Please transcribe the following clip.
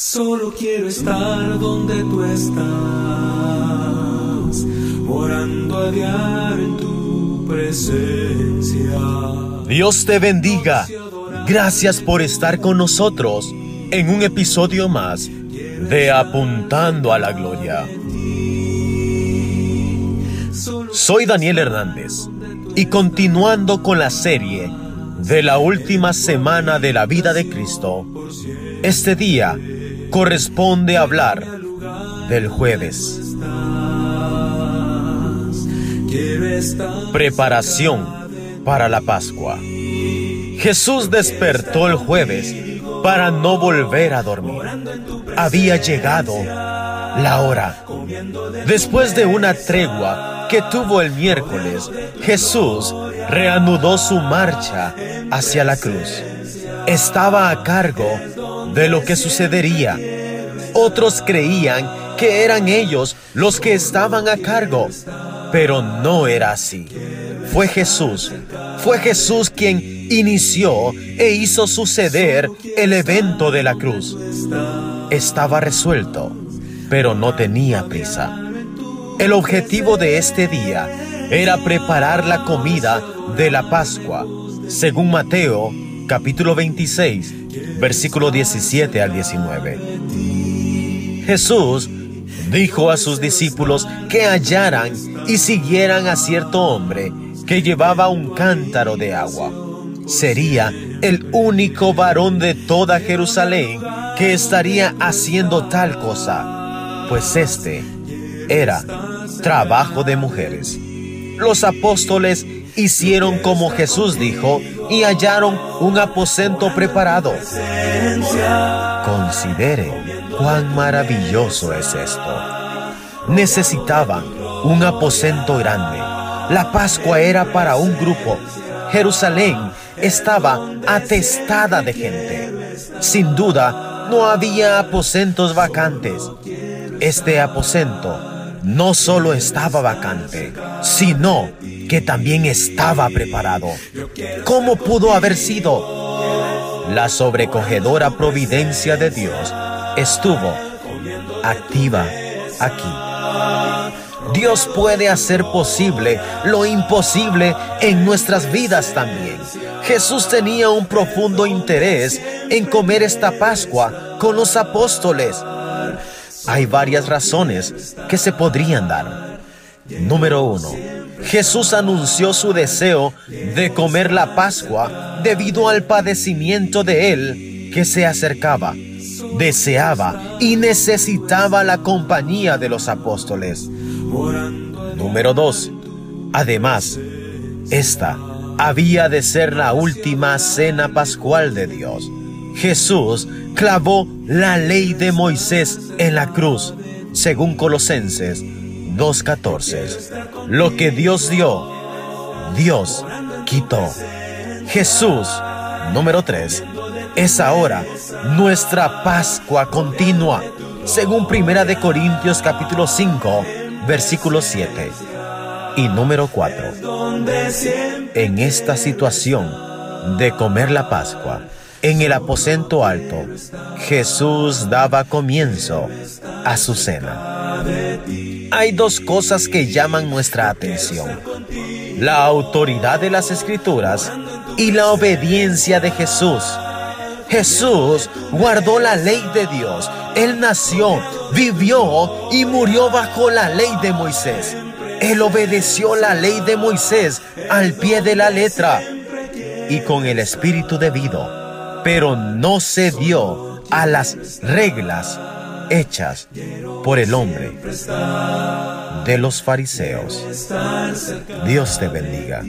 Solo quiero estar donde tú estás, orando a diario en tu presencia. Dios te bendiga. Gracias por estar con nosotros en un episodio más de Apuntando a la Gloria. Soy Daniel Hernández y continuando con la serie de la última semana de la vida de Cristo, este día corresponde hablar del jueves. Preparación para la Pascua. Jesús despertó el jueves para no volver a dormir. Había llegado la hora. Después de una tregua que tuvo el miércoles, Jesús reanudó su marcha hacia la cruz. Estaba a cargo de lo que sucedería. Otros creían que eran ellos los que estaban a cargo, pero no era así. Fue Jesús, fue Jesús quien inició e hizo suceder el evento de la cruz. Estaba resuelto, pero no tenía prisa. El objetivo de este día era preparar la comida de la Pascua, según Mateo capítulo 26, versículo 17 al 19. Jesús dijo a sus discípulos que hallaran y siguieran a cierto hombre que llevaba un cántaro de agua. Sería el único varón de toda Jerusalén que estaría haciendo tal cosa, pues este era trabajo de mujeres. Los apóstoles hicieron como Jesús dijo y hallaron un aposento preparado. Considere cuán maravilloso es esto. Necesitaban un aposento grande. La Pascua era para un grupo. Jerusalén estaba atestada de gente. Sin duda, no había aposentos vacantes. Este aposento no solo estaba vacante, sino que también estaba preparado. ¿Cómo pudo haber sido? La sobrecogedora providencia de Dios estuvo activa aquí. Dios puede hacer posible lo imposible en nuestras vidas también. Jesús tenía un profundo interés en comer esta Pascua con los apóstoles. Hay varias razones que se podrían dar. Número uno, Jesús anunció su deseo de comer la Pascua debido al padecimiento de él que se acercaba. Deseaba y necesitaba la compañía de los apóstoles. Número 2. Además, esta había de ser la última cena pascual de Dios. Jesús clavó la ley de Moisés en la cruz, según Colosenses 2.14. Lo que Dios dio, Dios quitó. Jesús, número 3, es ahora nuestra Pascua continua, según Primera de Corintios capítulo 5, versículo 7. Y número 4. En esta situación de comer la Pascua, en el aposento alto, Jesús daba comienzo a su cena. Hay dos cosas que llaman nuestra atención. La autoridad de las escrituras y la obediencia de Jesús. Jesús guardó la ley de Dios. Él nació, vivió y murió bajo la ley de Moisés. Él obedeció la ley de Moisés al pie de la letra y con el espíritu debido, pero no se dio a las reglas hechas por el hombre de los fariseos. Dios te bendiga.